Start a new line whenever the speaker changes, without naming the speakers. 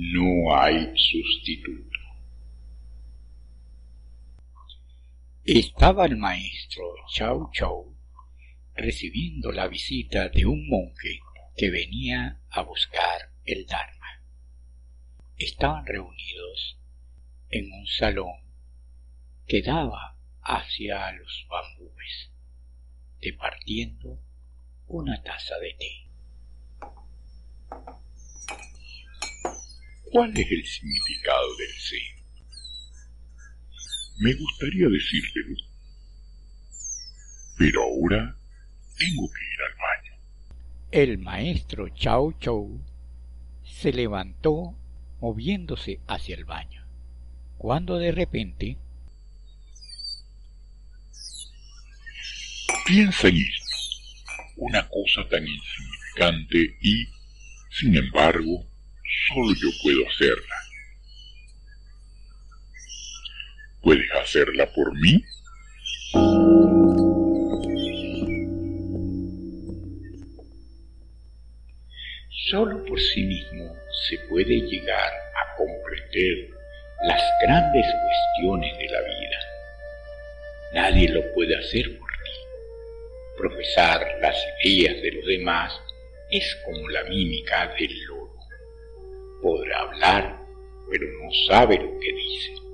no hay sustituto.
Estaba el maestro Chau Chau recibiendo la visita de un monje que venía a buscar el Dharma. Estaban reunidos en un salón que daba hacia los bambúes, departiendo una taza de té.
¿Cuál es el significado del Zen? Me gustaría decírtelo, pero ahora tengo que ir al baño.
El maestro Chao Chou se levantó moviéndose hacia el baño, cuando de repente
piensa en esto, una cosa tan insignificante y, sin embargo, solo yo puedo hacerla. ¿Puedes hacerla por mí?
Solo por sí mismo se puede llegar a comprender las grandes cuestiones de la vida. Nadie lo puede hacer por ti. Profesar las ideas de los demás es como la mímica del loro podrá hablar, pero no sabe lo que dice.